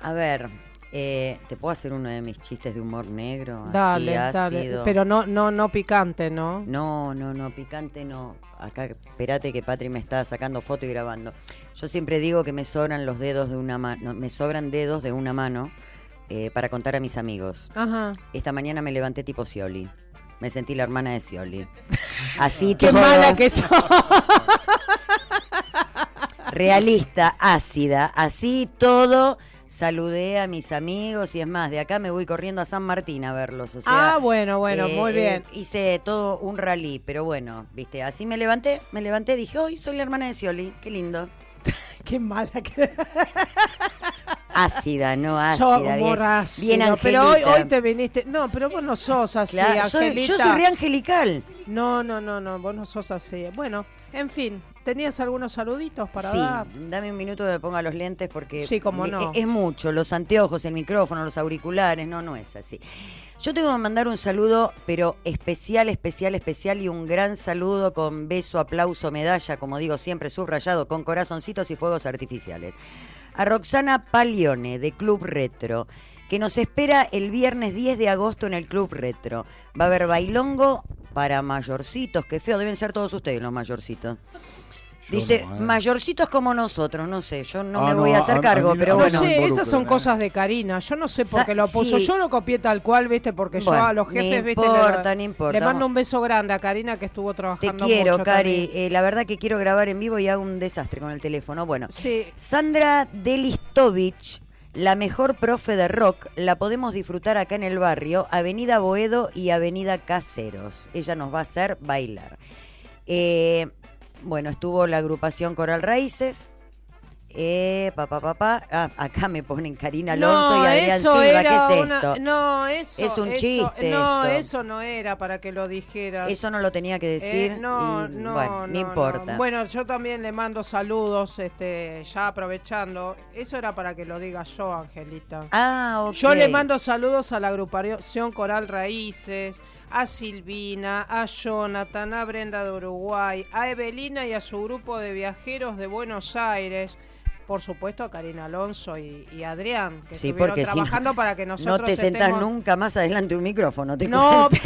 A ver, eh, ¿te puedo hacer uno de mis chistes de humor negro? Así Dale, dale. ácido? Pero no, no, no picante, ¿no? No, no, no, picante no. Acá, espérate que Patri me está sacando foto y grabando. Yo siempre digo que me sobran los dedos de una mano, me sobran dedos de una mano eh, para contar a mis amigos. Ajá. Esta mañana me levanté tipo Scioli. Me sentí la hermana de Scioli. Así Qué todo, mala que sos. Realista, ácida. Así todo. Saludé a mis amigos y es más, de acá me voy corriendo a San Martín a verlos. O sea, Ah, bueno, bueno, muy bien. Hice todo un rally, pero bueno, viste, así me levanté, me levanté, dije, hoy soy la hermana de Scioli, qué lindo. Qué mala que Ácida, no ácida, bien, ácido, bien pero hoy, angelita. hoy te viniste. No, pero vos no sos así, Claro, soy- yo Angelita. soy re angelical. No, no, no, no, vos no sos así. Bueno, en fin, ¿tenías algunos saluditos para sí, dar? dame un minuto que me ponga los lentes porque Sí, cómo me- no. es mucho, los anteojos, el micrófono, los auriculares, no, no es así. Yo tengo que mandar un saludo, pero especial, especial, especial y un gran saludo con beso, aplauso, medalla, como digo siempre, subrayado, con corazoncitos y fuegos artificiales. A Roxana Palione, de Club Retro, que nos espera el viernes 10 de agosto en el Club Retro. Va a haber bailongo para mayorcitos, que feo, deben ser todos ustedes los mayorcitos. Yo Dice, no, eh. mayorcitos como nosotros, no sé, yo no Ah, me no, voy a a- hacer a cargo, mí- pero a mí bueno. No sé, esas son cosas de Karina. Yo no sé por qué lo puso. sí. Yo lo copié tal cual, ¿viste? Porque yo Bueno, a los no jefes, ¿viste? importa, le, no importa. le mando un beso grande a Karina que estuvo Te trabajando quiero, mucho Cari. Eh, la verdad que quiero grabar en vivo y hago un desastre con el teléfono. Bueno, Sí. Sandra Delistovich, la mejor profe de rock, la podemos disfrutar acá en el barrio, Avenida Boedo y Avenida Caseros. Ella nos va a hacer bailar. Eh, bueno, estuvo la agrupación Coral Raíces. Eh, papá, papá. Ah, acá me ponen Karina Alonso no, y Adrián eso Silva. era ¿Qué es una- esto? No, eso Es un eso- chiste No, esto. eso no era para que lo dijeras. Eso no lo tenía que decir. Eh, no, y, no, bueno, no, no, importa. no. Bueno, yo también le mando saludos, este, ya aprovechando. Eso era para que lo diga yo, Angelita. Ah, ok. Yo le mando saludos a la agrupación Coral Raíces, a Silvina, a Jonathan, a Brenda de Uruguay, a Evelina y a su grupo de viajeros de Buenos Aires. Por supuesto a Karina Alonso y, y a Adrián, que Sí, estuvieron porque si no- trabajando para que nosotros No te sentás estemos- nunca más adelante de un micrófono, te No.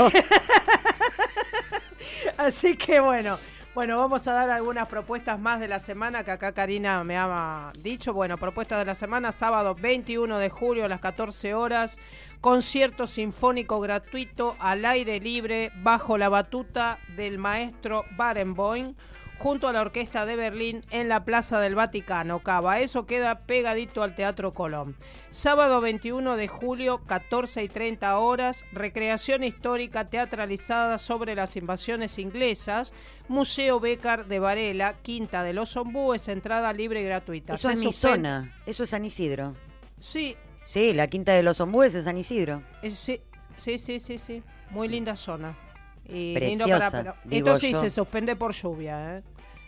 Así que bueno, bueno, vamos a dar algunas propuestas más de la semana que acá Karina me ha dicho. Bueno, propuestas de la semana, sábado 21 de julio a las 14 horas, concierto sinfónico gratuito al aire libre bajo la batuta del maestro Barenboim junto a la Orquesta de Berlín en la Plaza del Vaticano, Cava. Eso queda pegadito al Teatro Colón. Sábado 21 de julio, 14 y 30 horas, recreación histórica teatralizada sobre las invasiones inglesas, Museo Becar de Varela, Quinta de los Ombúes, entrada libre y gratuita. Eso Se es mi zona, eso es San Isidro. Sí. Sí, la Quinta de los Ombúes es San Isidro. Eh, sí, sí, sí, sí, sí. Muy linda zona. Y Preciosa, digo esto sí yo. se suspende por lluvia. ¿eh?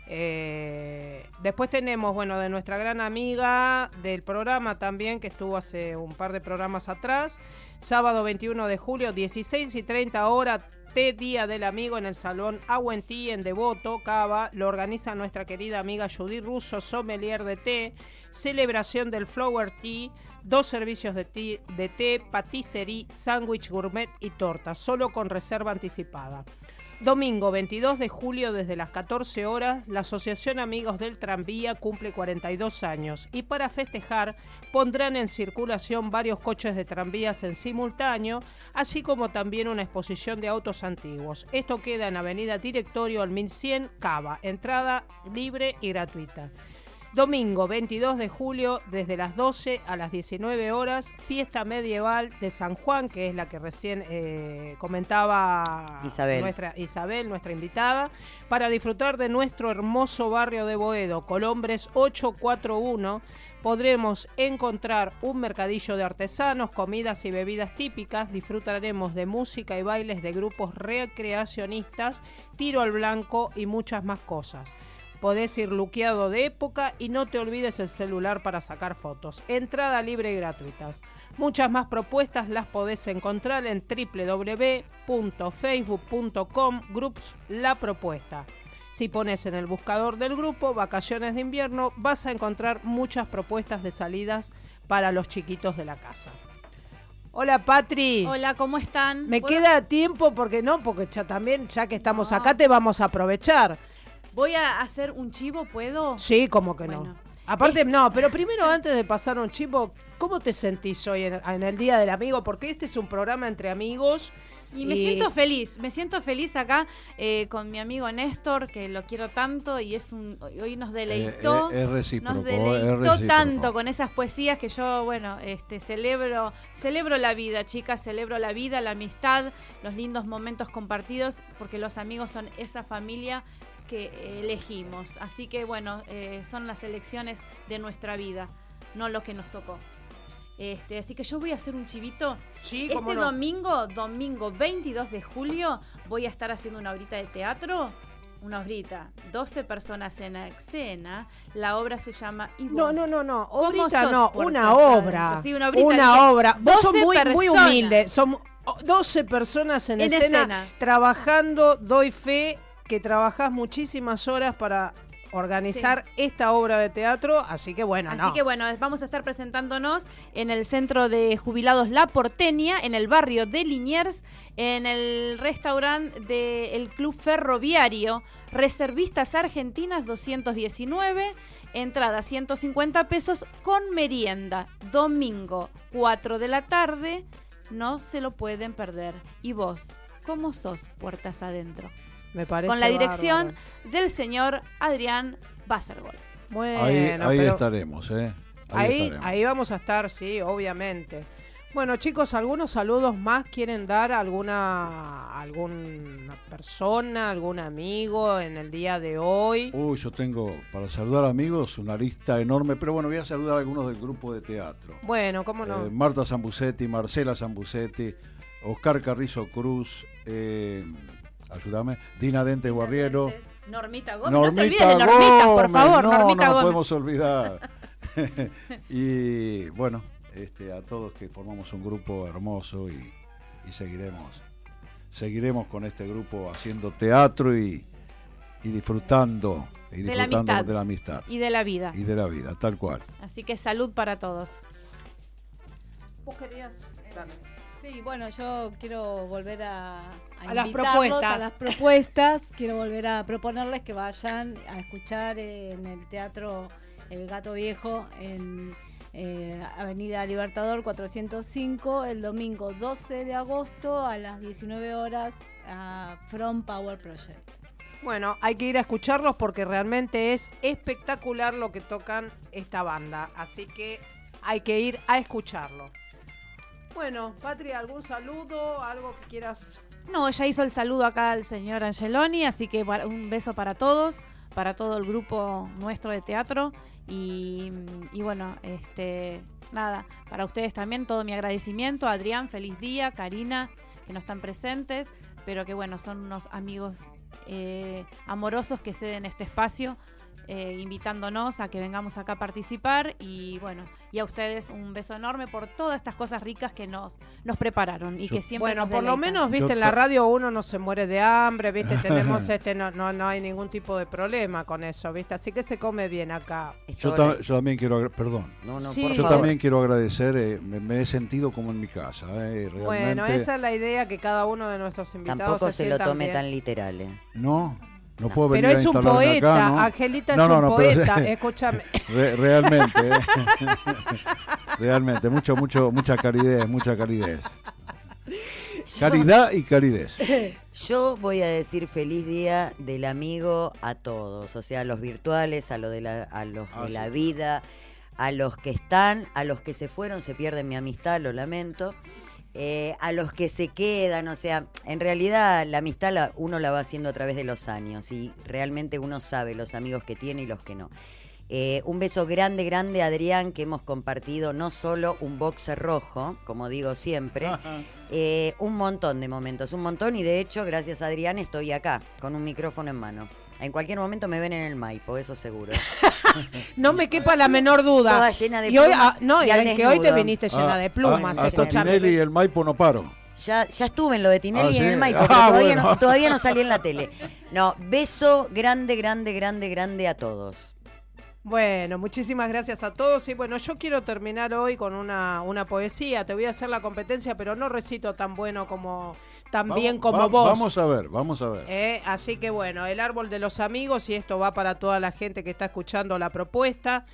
Eh, después tenemos, bueno, de nuestra gran amiga del programa también, que estuvo hace un par de programas atrás, sábado 21 de julio, 16 y 30 horas, té Día del Amigo en el Salón Aguentí en Devoto, Cava, lo organiza nuestra querida amiga Judy Russo, sommelier de té, celebración del Flower Tea, dos servicios de, ti- de té, patisserie, sándwich gourmet y torta, solo con reserva anticipada. Domingo 22 de julio desde las 14 horas, la Asociación Amigos del Tranvía cumple 42 años y para festejar pondrán en circulación varios coches de tranvías en simultáneo, así como también una exposición de autos antiguos. Esto queda en Avenida Directorio al 1100 Cava, entrada libre y gratuita. Domingo 22 de julio, desde las 12 a las 19 horas, fiesta medieval de San Juan, que es la que recién eh, comentaba Isabel. nuestra Isabel, nuestra invitada, para disfrutar de nuestro hermoso barrio de Boedo, Colombres 841. Podremos encontrar un mercadillo de artesanos, comidas y bebidas típicas, disfrutaremos de música y bailes de grupos recreacionistas, tiro al blanco y muchas más cosas. Podés ir luqueado de época y no te olvides el celular para sacar fotos. Entrada libre y gratuitas. Muchas más propuestas las podés encontrar en www.facebook.com groups La Propuesta. Si pones en el buscador del grupo Vacaciones de Invierno, vas a encontrar muchas propuestas de salidas para los chiquitos de la casa. Hola Patri. Hola, ¿cómo están? Me ¿Puedo- queda tiempo porque no, porque ya también, ya que estamos acá, te vamos a aprovechar. Voy a hacer un chivo, ¿puedo? Sí, como que no. Aparte, no, pero primero antes de pasar un chivo, ¿cómo te sentís hoy en, en el Día del Amigo? Porque este es un programa entre amigos. Y me siento feliz, me siento feliz acá eh, con mi amigo Néstor, que lo quiero tanto y es un hoy nos deleitó, Eh, eh, es recíproco, nos deleitó tanto con esas poesías que yo, bueno, este celebro, celebro la vida, chicas, celebro la vida, la amistad, los lindos momentos compartidos, porque los amigos son esa familia que elegimos. Así que bueno, eh, son las elecciones de nuestra vida, no lo que nos tocó. Este, así que yo voy a hacer un chivito. Sí, este no. domingo, domingo 22 de julio, voy a estar haciendo una horita de teatro. Una horita, 12 personas en escena. La obra se llama ¿Y No, vos? no, no, no. ¿Cómo Obrita no, una obra. Sí, una obrita. Una dije, obra. Vos sos 12 muy, muy humilde. Son 12 personas en, En escena, escena. trabajando. Doy fe que trabajás muchísimas horas para organizar esta obra de teatro. Así que bueno, Así no. que bueno, vamos a estar presentándonos en el centro de jubilados La Porteña, en el barrio de Liniers, en el restaurante del Club Ferroviario, Reservistas Argentinas 219, entrada 150 pesos con merienda, domingo 4 de la tarde, no se lo pueden perder. ¿Y vos? ¿Cómo sos puertas adentro? Me parece Con la dirección bárbaro. del señor Adrián Bassergol. Bueno, ahí ahí pero- estaremos, ¿eh? Ahí, estaremos. ahí vamos a estar, sí, obviamente. Bueno, chicos, algunos saludos más quieren dar a alguna alguna persona, algún amigo en el día de hoy. Uy, yo tengo para saludar amigos una lista enorme, pero bueno, voy a saludar a algunos del grupo de teatro. Bueno, cómo no. Eh, Marta Zambucetti, Marcela Zambucetti, Oscar Carrizo Cruz, eh, ayúdame, Dina Dente Guarriero. Normita Gómez. no te olvides de Normita, por Gómez, favor. no, Normita no Gómez. podemos olvidar. y bueno, este, a todos que formamos un grupo hermoso y, y seguiremos, seguiremos con este grupo haciendo teatro y, y disfrutando, y De la disfrutando amistad. de la amistad Y de la vida. y de la vida, tal cual. Así que salud para todos. ¿Vos querías? Sí, bueno, yo quiero volver a, A las propuestas. A las propuestas. quiero volver a proponerles que vayan a escuchar en el teatro El Gato Viejo en eh, Avenida Libertador 405 el domingo 12 de agosto a las 19 horas a From Power Project. Bueno, hay que ir a escucharlos porque realmente es espectacular lo que tocan esta banda. Así que hay que ir a escucharlo. Bueno, Patria, ¿algún saludo? ¿Algo que quieras? No, ya hizo el saludo acá al señor Angeloni, así que un beso para todos, para todo el grupo nuestro de teatro. Y, y bueno, este nada, para ustedes también todo mi agradecimiento. Adrián, feliz día, Karina, que no están presentes, pero que bueno, son unos amigos eh, amorosos que ceden este espacio. Eh, invitándonos a que vengamos acá a participar y bueno, y a ustedes un beso enorme por todas estas cosas ricas que nos, nos prepararon y que siempre Bueno, nos por lo menos, viste, en la radio uno no se muere de hambre, viste, tenemos este, no, no, no hay ningún tipo de problema con eso, viste, así que se come bien acá. Yo, ta- yo también quiero, perdón. No, no, Sí. por yo favor. también quiero agradecer, eh, me, me he sentido como en mi casa. eh, realmente. Bueno, esa es la idea que cada uno de nuestros invitados Tampoco se, se lo tome bien. tan literal. eh. No, no puedo venir Pero a es un instalarme poeta, acá, ¿no? Angelita No, es no, un pero- poeta, escúchame. Re- realmente, eh. realmente, mucho, mucho, mucha calidez, mucha calidez. Caridad y caridez. Yo voy a decir feliz día del amigo a todos, o sea, a los virtuales, a, lo de la, a los Ah, de la sí. vida, a los que están, a los que se fueron, se pierden mi amistad, lo lamento. Eh, a los que se quedan, o sea, en realidad la amistad la- uno la va haciendo a través de los años y realmente uno sabe los amigos que tiene y los que no. Eh, un beso grande, grande, Adrián, que hemos compartido no solo un boxer rojo, como digo siempre, eh, un montón de momentos, un montón, y de hecho, gracias a Adrián, estoy acá, con un micrófono en mano. En cualquier momento me ven en el Maipo, eso seguro. No me quepa la menor duda. Toda llena de y hoy, plumas ah, no, y y al es que hoy te viniste llena Ah, de plumas. ah, hasta. Tinelli y el Maipo no paro. Ya, ya estuve en lo de Tinelli Ah, y en ¿sí? el Maipo, Ah, pero todavía, bueno. no, todavía no salí en la tele. No, beso grande, grande, grande, grande a todos. Bueno, muchísimas gracias a todos. Y bueno, yo quiero terminar hoy con una, una poesía. Te voy a hacer la competencia, pero no recito tan bueno como, Vamos- bien como va- vos. Vamos a ver, vamos a ver. Eh, así que bueno, el árbol de los amigos, y esto va para toda la gente que está escuchando la propuesta.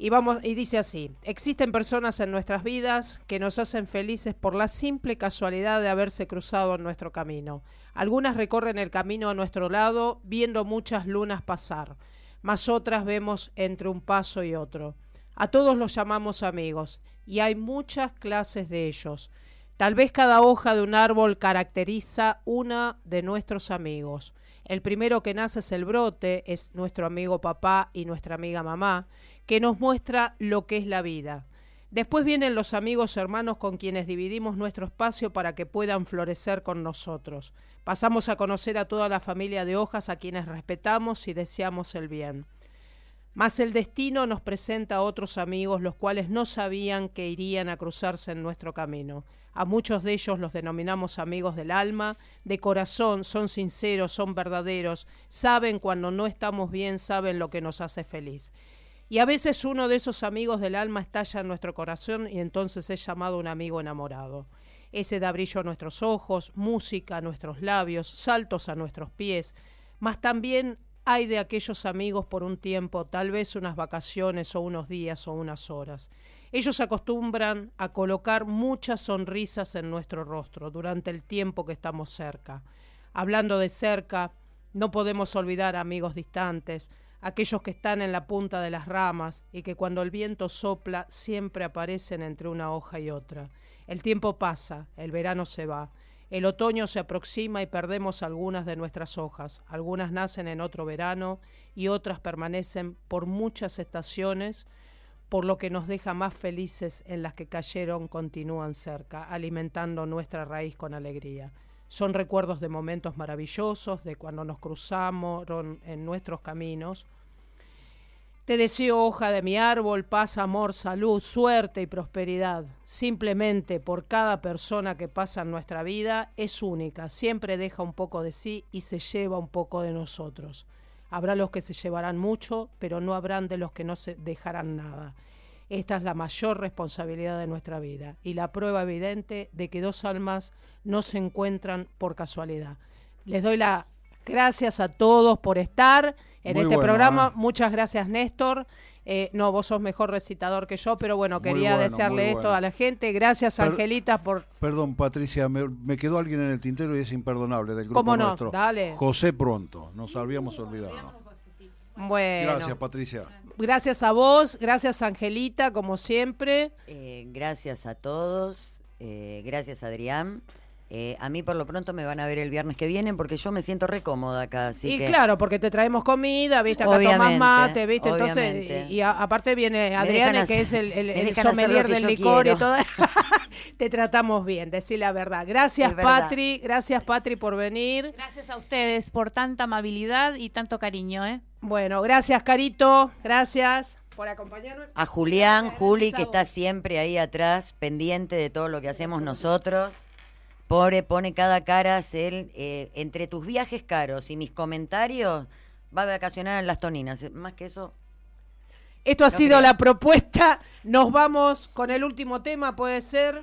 Y vamos, y dice así: existen personas en nuestras vidas que nos hacen felices por la simple casualidad de haberse cruzado en nuestro camino. Algunas recorren el camino a nuestro lado, viendo muchas lunas pasar, mas otras vemos entre un paso y otro. A todos los llamamos amigos, y hay muchas clases de ellos. Tal vez cada hoja de un árbol caracteriza una de nuestros amigos. El primero que nace es el brote, es nuestro amigo papá y nuestra amiga mamá, que nos muestra lo que es la vida. Después vienen los amigos hermanos con quienes dividimos nuestro espacio para que puedan florecer con nosotros. Pasamos a conocer a toda la familia de hojas a quienes respetamos y deseamos el bien. Mas el destino nos presenta a otros amigos los cuales no sabían que irían a cruzarse en nuestro camino. A muchos de ellos los denominamos amigos del alma, de corazón, son sinceros, son verdaderos, saben cuando no estamos bien, saben lo que nos hace feliz. Y a veces uno de esos amigos del alma estalla en nuestro corazón y entonces es llamado un amigo enamorado. Ese da brillo a nuestros ojos, música a nuestros labios, saltos a nuestros pies, mas también hay de aquellos amigos por un tiempo, tal vez unas vacaciones o unos días o unas horas. Ellos acostumbran a colocar muchas sonrisas en nuestro rostro durante el tiempo que estamos cerca. Hablando de cerca, no podemos olvidar amigos distantes, aquellos que están en la punta de las ramas y que cuando el viento sopla siempre aparecen entre una hoja y otra. El tiempo pasa, el verano se va, el otoño se aproxima y perdemos algunas de nuestras hojas. Algunas nacen en otro verano y otras permanecen por muchas estaciones, por lo que nos deja más felices en las que cayeron continúan cerca, alimentando nuestra raíz con alegría. Son recuerdos de momentos maravillosos, de cuando nos cruzamos en nuestros caminos. Te deseo, hoja de mi árbol, paz, amor, salud, suerte y prosperidad. Simplemente por cada persona que pasa en nuestra vida es única, siempre deja un poco de sí y se lleva un poco de nosotros. Habrá los que se llevarán mucho, pero no habrán de los que no se dejarán nada. Esta es la mayor responsabilidad de nuestra vida y la prueba evidente de que dos almas no se encuentran por casualidad. Les doy las gracias a todos por estar en Muy este bueno, programa. ¿eh? Muchas gracias, Néstor. Eh, no, vos sos mejor recitador que yo, pero bueno, quería bueno, desearle esto a la gente. Gracias, Per- Angelita, por... Perdón, Patricia, me, me quedó alguien en el tintero y es imperdonable del grupo ¿Cómo no? nuestro. Dale. José Pronto, nos habíamos olvidado. Bueno. Gracias, Patricia. Gracias a vos, gracias, Angelita, como siempre. Eh, gracias a todos, eh, gracias Adrián. Eh, a mí por lo pronto me van a ver el viernes que viene porque yo me siento re cómoda acá. Así y que claro, porque te traemos comida, viste, acá tomás Obviamente, mate, viste, obviamente. entonces, y, y a- aparte viene dejan que es el, el, sommelier del licor y todo. te tratamos bien, decir la verdad. Gracias, verdad. Patri, gracias, Patri, por venir. Gracias a ustedes por tanta amabilidad y tanto cariño, ¿eh? Bueno, gracias, Carito, gracias por acompañarnos. a Julián, Juli, que está siempre ahí atrás, pendiente de todo lo que hacemos nosotros. Pobre, pone cada cara, él, eh, entre tus viajes caros y mis comentarios, va a vacacionar en las Toninas. Más que eso, Esto ha No sido creo. la propuesta. Nos vamos con el último tema, puede ser.